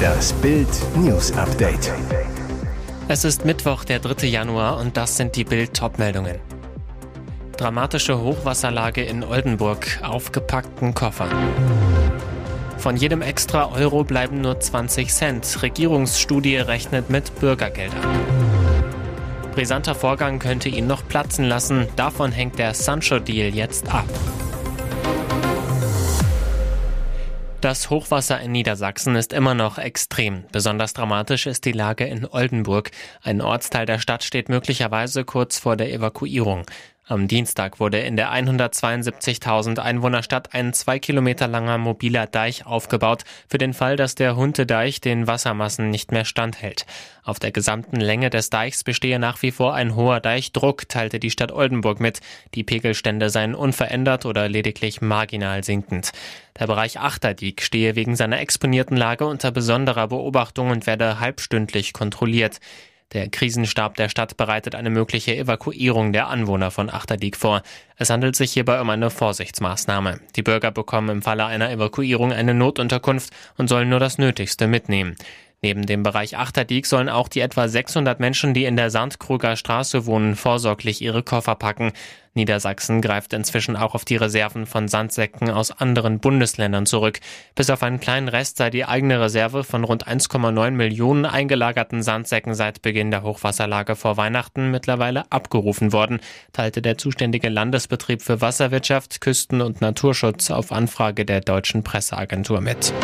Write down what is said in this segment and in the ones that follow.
Das Bild News Update. Es ist Mittwoch, der 3. Januar und das sind die Bild Topmeldungen. Dramatische Hochwasserlage in Oldenburg, aufgepackten Koffer. Von jedem extra Euro bleiben nur 20 Cent. Regierungsstudie rechnet mit Bürgergeld ab. Brisanter Vorgang könnte ihn noch platzen lassen. Davon hängt der Sancho-Deal jetzt ab. Das Hochwasser in Niedersachsen ist immer noch extrem. Besonders dramatisch ist die Lage in Oldenburg. Ein Ortsteil der Stadt steht möglicherweise kurz vor der Evakuierung. Am Dienstag wurde in der 172.000 Einwohnerstadt ein zwei Kilometer langer mobiler Deich aufgebaut, für den Fall, dass der Huntedeich den Wassermassen nicht mehr standhält. Auf der gesamten Länge des Deichs bestehe nach wie vor ein hoher Deichdruck, teilte die Stadt Oldenburg mit. Die Pegelstände seien unverändert oder lediglich marginal sinkend. Der Bereich Achterdiek stehe wegen seiner exponierten Lage unter besonderer Beobachtung und werde halbstündlich kontrolliert. Der Krisenstab der Stadt bereitet eine mögliche Evakuierung der Anwohner von Achterdiek vor. Es handelt sich hierbei um eine Vorsichtsmaßnahme. Die Bürger bekommen im Falle einer Evakuierung eine Notunterkunft und sollen nur das Nötigste mitnehmen. Neben dem Bereich Achterdiek sollen auch die etwa 600 Menschen, die in der Sandkruger Straße wohnen, vorsorglich ihre Koffer packen. Niedersachsen greift inzwischen auch auf die Reserven von Sandsäcken aus anderen Bundesländern zurück. Bis auf einen kleinen Rest sei die eigene Reserve von rund 1,9 Millionen eingelagerten Sandsäcken seit Beginn der Hochwasserlage vor Weihnachten mittlerweile abgerufen worden, teilte der zuständige Landesbetrieb für Wasserwirtschaft, Küsten- und Naturschutz auf Anfrage der deutschen Presseagentur mit.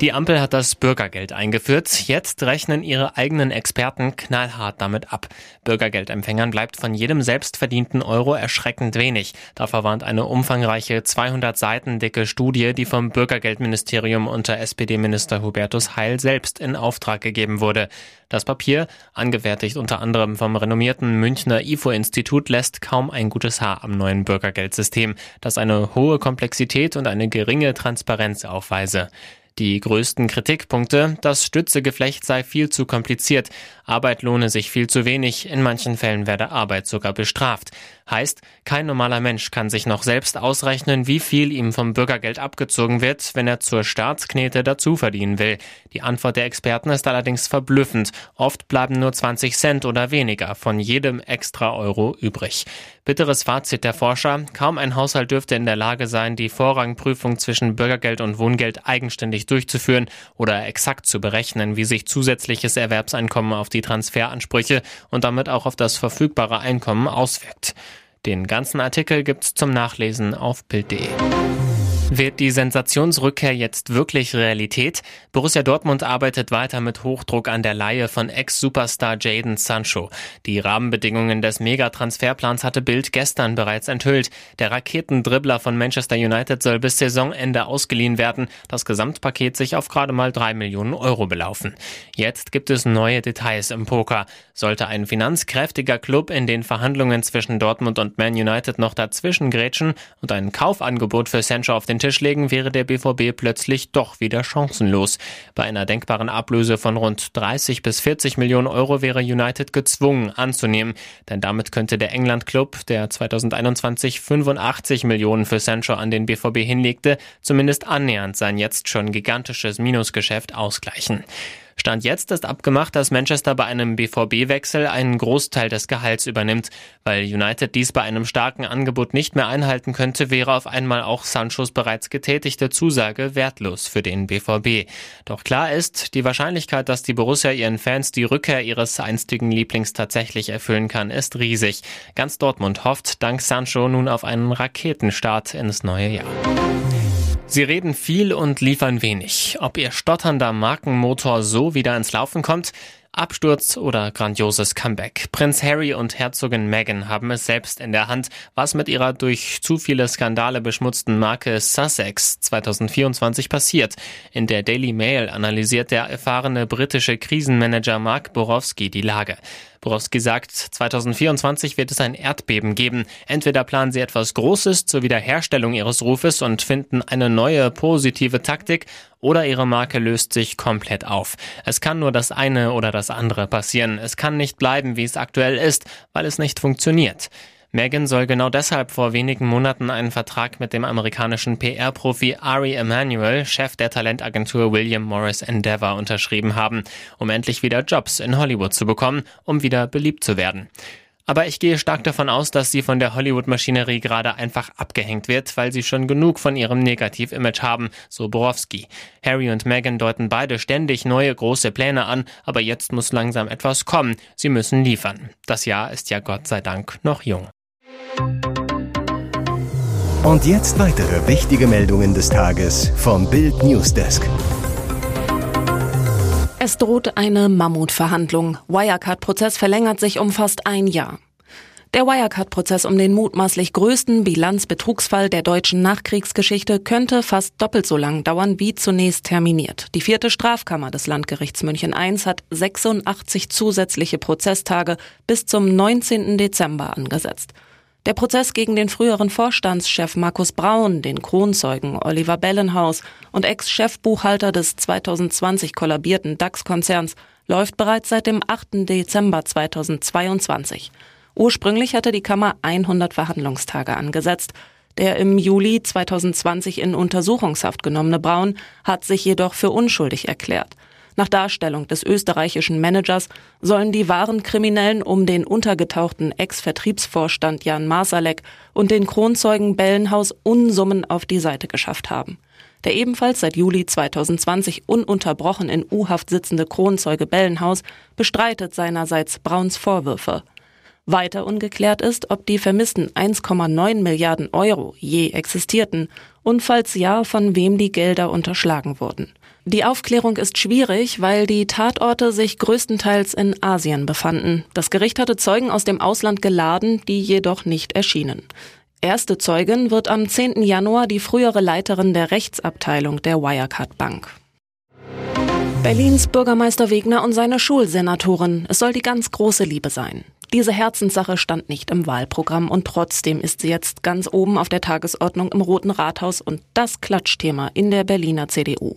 Die Ampel hat das Bürgergeld eingeführt. Jetzt rechnen ihre eigenen Experten knallhart damit ab. Bürgergeldempfängern bleibt von jedem selbstverdienten Euro erschreckend wenig. Da verwarnt eine umfangreiche 200 Seiten dicke Studie, die vom Bürgergeldministerium unter SPD-Minister Hubertus Heil selbst in Auftrag gegeben wurde. Das Papier, angefertigt unter anderem vom renommierten Münchner IFO-Institut, lässt kaum ein gutes Haar am neuen Bürgergeldsystem, das eine hohe Komplexität und eine geringe Transparenz aufweise. Die größten Kritikpunkte, das Stützegeflecht sei viel zu kompliziert, Arbeit lohne sich viel zu wenig, in manchen Fällen werde Arbeit sogar bestraft. Heißt, kein normaler Mensch kann sich noch selbst ausrechnen, wie viel ihm vom Bürgergeld abgezogen wird, wenn er zur Staatsknete dazu verdienen will. Die Antwort der Experten ist allerdings verblüffend. Oft bleiben nur 20 Cent oder weniger von jedem extra Euro übrig. Bitteres Fazit der Forscher, kaum ein Haushalt dürfte in der Lage sein, die Vorrangprüfung zwischen Bürgergeld und Wohngeld eigenständig durchzuführen oder exakt zu berechnen, wie sich zusätzliches Erwerbseinkommen auf die Transferansprüche und damit auch auf das verfügbare Einkommen auswirkt. Den ganzen Artikel gibt's zum Nachlesen auf Bild.de. Wird die Sensationsrückkehr jetzt wirklich Realität? Borussia Dortmund arbeitet weiter mit Hochdruck an der Leihe von Ex-Superstar Jaden Sancho. Die Rahmenbedingungen des Megatransferplans hatte Bild gestern bereits enthüllt. Der Raketendribbler von Manchester United soll bis Saisonende ausgeliehen werden. Das Gesamtpaket sich auf gerade mal drei Millionen Euro belaufen. Jetzt gibt es neue Details im Poker. Sollte ein finanzkräftiger Club in den Verhandlungen zwischen Dortmund und Man United noch dazwischen grätschen und ein Kaufangebot für Sancho auf den den Tisch legen, wäre der BVB plötzlich doch wieder chancenlos. Bei einer denkbaren Ablöse von rund 30 bis 40 Millionen Euro wäre United gezwungen anzunehmen, denn damit könnte der England-Club, der 2021 85 Millionen für Sancho an den BVB hinlegte, zumindest annähernd sein jetzt schon gigantisches Minusgeschäft ausgleichen. Stand jetzt ist abgemacht, dass Manchester bei einem BVB-Wechsel einen Großteil des Gehalts übernimmt. Weil United dies bei einem starken Angebot nicht mehr einhalten könnte, wäre auf einmal auch Sanchos bereits getätigte Zusage wertlos für den BVB. Doch klar ist, die Wahrscheinlichkeit, dass die Borussia ihren Fans die Rückkehr ihres einstigen Lieblings tatsächlich erfüllen kann, ist riesig. Ganz Dortmund hofft dank Sancho nun auf einen Raketenstart ins neue Jahr. Sie reden viel und liefern wenig. Ob Ihr stotternder Markenmotor so wieder ins Laufen kommt, Absturz oder grandioses Comeback. Prinz Harry und Herzogin Meghan haben es selbst in der Hand, was mit ihrer durch zu viele Skandale beschmutzten Marke Sussex 2024 passiert. In der Daily Mail analysiert der erfahrene britische Krisenmanager Mark Borowski die Lage. Borowski sagt, 2024 wird es ein Erdbeben geben. Entweder planen sie etwas Großes zur Wiederherstellung ihres Rufes und finden eine neue positive Taktik oder ihre Marke löst sich komplett auf. Es kann nur das eine oder das andere passieren. Es kann nicht bleiben, wie es aktuell ist, weil es nicht funktioniert. Megan soll genau deshalb vor wenigen Monaten einen Vertrag mit dem amerikanischen PR-Profi Ari Emanuel, Chef der Talentagentur William Morris Endeavor, unterschrieben haben, um endlich wieder Jobs in Hollywood zu bekommen, um wieder beliebt zu werden. Aber ich gehe stark davon aus, dass sie von der Hollywood-Maschinerie gerade einfach abgehängt wird, weil sie schon genug von ihrem Negativ-Image haben, so Borowski. Harry und Meghan deuten beide ständig neue große Pläne an, aber jetzt muss langsam etwas kommen. Sie müssen liefern. Das Jahr ist ja Gott sei Dank noch jung. Und jetzt weitere wichtige Meldungen des Tages vom Bild Newsdesk. Es droht eine Mammutverhandlung. Wirecard-Prozess verlängert sich um fast ein Jahr. Der Wirecard-Prozess um den mutmaßlich größten Bilanzbetrugsfall der deutschen Nachkriegsgeschichte könnte fast doppelt so lang dauern wie zunächst terminiert. Die vierte Strafkammer des Landgerichts München I hat 86 zusätzliche Prozesstage bis zum 19. Dezember angesetzt. Der Prozess gegen den früheren Vorstandschef Markus Braun, den Kronzeugen Oliver Bellenhaus und Ex-Chefbuchhalter des 2020 kollabierten DAX-Konzerns läuft bereits seit dem 8. Dezember 2022. Ursprünglich hatte die Kammer 100 Verhandlungstage angesetzt. Der im Juli 2020 in Untersuchungshaft genommene Braun hat sich jedoch für unschuldig erklärt. Nach Darstellung des österreichischen Managers sollen die wahren Kriminellen um den untergetauchten Ex-Vertriebsvorstand Jan Masalek und den Kronzeugen Bellenhaus Unsummen auf die Seite geschafft haben. Der ebenfalls seit Juli 2020 ununterbrochen in U-Haft sitzende Kronzeuge Bellenhaus bestreitet seinerseits Brauns Vorwürfe. Weiter ungeklärt ist, ob die vermissten 1,9 Milliarden Euro je existierten und falls ja, von wem die Gelder unterschlagen wurden. Die Aufklärung ist schwierig, weil die Tatorte sich größtenteils in Asien befanden. Das Gericht hatte Zeugen aus dem Ausland geladen, die jedoch nicht erschienen. Erste Zeugin wird am 10. Januar die frühere Leiterin der Rechtsabteilung der Wirecard Bank. Berlins Bürgermeister Wegner und seine Schulsenatorin. Es soll die ganz große Liebe sein. Diese Herzenssache stand nicht im Wahlprogramm und trotzdem ist sie jetzt ganz oben auf der Tagesordnung im Roten Rathaus und das Klatschthema in der Berliner CDU.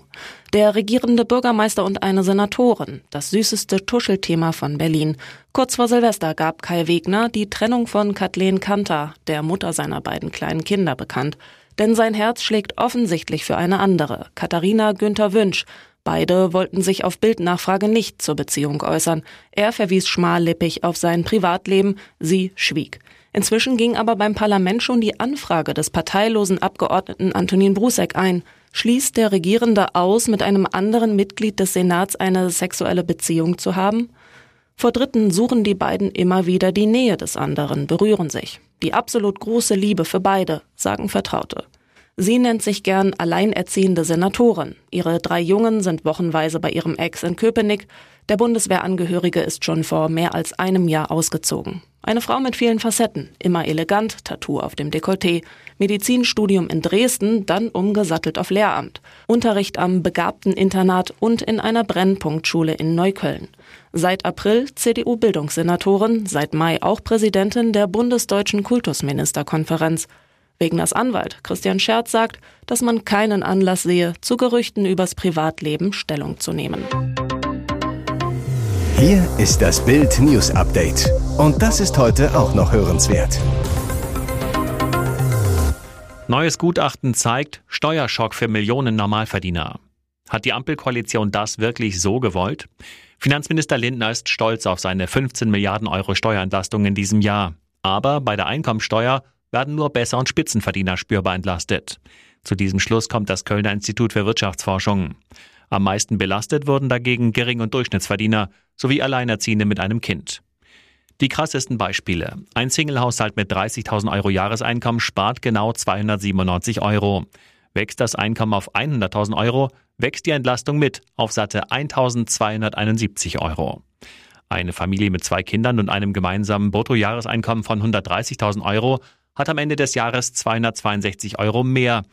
Der regierende Bürgermeister und eine Senatorin, das süßeste Tuschelthema von Berlin. Kurz vor Silvester gab Kai Wegner die Trennung von Kathleen Kanter, der Mutter seiner beiden kleinen Kinder, bekannt. Denn sein Herz schlägt offensichtlich für eine andere, Katharina Günther Wünsch, Beide wollten sich auf Bildnachfrage nicht zur Beziehung äußern. Er verwies schmallippig auf sein Privatleben, sie schwieg. Inzwischen ging aber beim Parlament schon die Anfrage des parteilosen Abgeordneten Antonin Brusek ein. Schließt der Regierende aus, mit einem anderen Mitglied des Senats eine sexuelle Beziehung zu haben? Vor Dritten suchen die beiden immer wieder die Nähe des anderen, berühren sich. Die absolut große Liebe für beide, sagen Vertraute. Sie nennt sich gern alleinerziehende Senatorin. Ihre drei Jungen sind wochenweise bei ihrem Ex in Köpenick. Der Bundeswehrangehörige ist schon vor mehr als einem Jahr ausgezogen. Eine Frau mit vielen Facetten, immer elegant, Tattoo auf dem Dekolleté, Medizinstudium in Dresden, dann umgesattelt auf Lehramt, Unterricht am begabten Internat und in einer Brennpunktschule in Neukölln. Seit April CDU-Bildungssenatorin, seit Mai auch Präsidentin der Bundesdeutschen Kultusministerkonferenz. Wegners Anwalt Christian Scherz sagt, dass man keinen Anlass sehe, zu Gerüchten übers Privatleben Stellung zu nehmen. Hier ist das Bild News Update. Und das ist heute auch noch hörenswert. Neues Gutachten zeigt Steuerschock für Millionen Normalverdiener. Hat die Ampelkoalition das wirklich so gewollt? Finanzminister Lindner ist stolz auf seine 15 Milliarden Euro Steuerentlastung in diesem Jahr. Aber bei der Einkommensteuer werden nur Besser- und Spitzenverdiener spürbar entlastet. Zu diesem Schluss kommt das Kölner Institut für Wirtschaftsforschung. Am meisten belastet wurden dagegen Gering- und Durchschnittsverdiener sowie Alleinerziehende mit einem Kind. Die krassesten Beispiele. Ein Singlehaushalt mit 30.000 Euro Jahreseinkommen spart genau 297 Euro. Wächst das Einkommen auf 100.000 Euro, wächst die Entlastung mit auf satte 1.271 Euro. Eine Familie mit zwei Kindern und einem gemeinsamen Bruttojahreseinkommen von 130.000 Euro hat am Ende des Jahres 262 Euro mehr.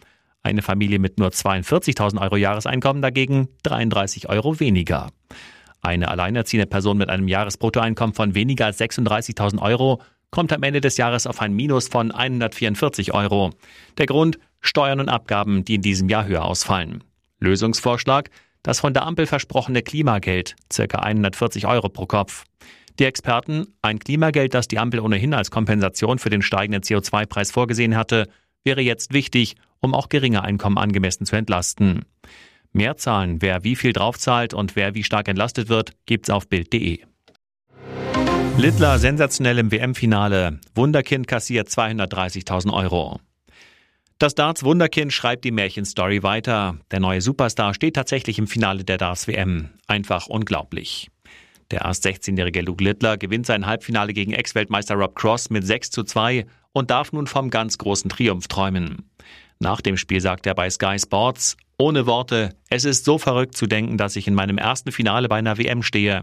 Eine Familie mit nur 42.000 Euro Jahreseinkommen dagegen 33 Euro weniger. Eine alleinerziehende Person mit einem Jahresbruttoeinkommen von weniger als 36.000 Euro kommt am Ende des Jahres auf ein Minus von 144 Euro. Der Grund Steuern und Abgaben, die in diesem Jahr höher ausfallen. Lösungsvorschlag das von der Ampel versprochene Klimageld, circa 140 Euro pro Kopf. Die Experten, ein Klimageld, das die Ampel ohnehin als Kompensation für den steigenden CO2-Preis vorgesehen hatte, wäre jetzt wichtig, um auch geringe Einkommen angemessen zu entlasten. Mehr Zahlen, wer wie viel draufzahlt und wer wie stark entlastet wird, gibt's auf Bild.de. Littler sensationell im WM-Finale. Wunderkind kassiert 230.000 Euro. Das Darts Wunderkind schreibt die Märchenstory weiter. Der neue Superstar steht tatsächlich im Finale der Darts WM. Einfach unglaublich. Der erst 16-jährige Luke Littler gewinnt sein Halbfinale gegen Ex-Weltmeister Rob Cross mit 6 zu 2 und darf nun vom ganz großen Triumph träumen. Nach dem Spiel sagt er bei Sky Sports, ohne Worte, es ist so verrückt zu denken, dass ich in meinem ersten Finale bei einer WM stehe.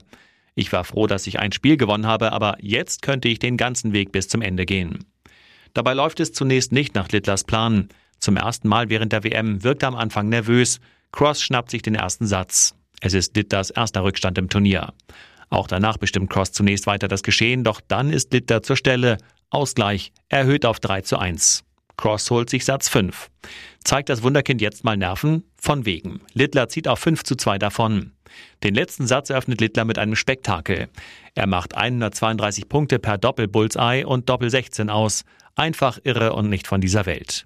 Ich war froh, dass ich ein Spiel gewonnen habe, aber jetzt könnte ich den ganzen Weg bis zum Ende gehen. Dabei läuft es zunächst nicht nach Littlers Plan. Zum ersten Mal während der WM wirkt er am Anfang nervös. Cross schnappt sich den ersten Satz. Es ist Littlers erster Rückstand im Turnier. Auch danach bestimmt Cross zunächst weiter das Geschehen, doch dann ist Litter zur Stelle. Ausgleich erhöht auf 3 zu 1. Cross holt sich Satz 5. Zeigt das Wunderkind jetzt mal Nerven? Von wegen. Littler zieht auf 5 zu 2 davon. Den letzten Satz eröffnet Littler mit einem Spektakel. Er macht 132 Punkte per Doppel-Bullseye und Doppel-16 aus. Einfach irre und nicht von dieser Welt.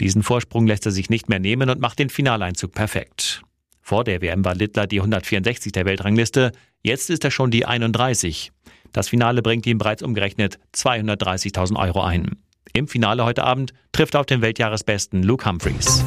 Diesen Vorsprung lässt er sich nicht mehr nehmen und macht den Finaleinzug perfekt. Vor der WM war Littler die 164 der Weltrangliste, jetzt ist er schon die 31. Das Finale bringt ihm bereits umgerechnet 230.000 Euro ein. Im Finale heute Abend trifft er auf den Weltjahresbesten Luke Humphreys.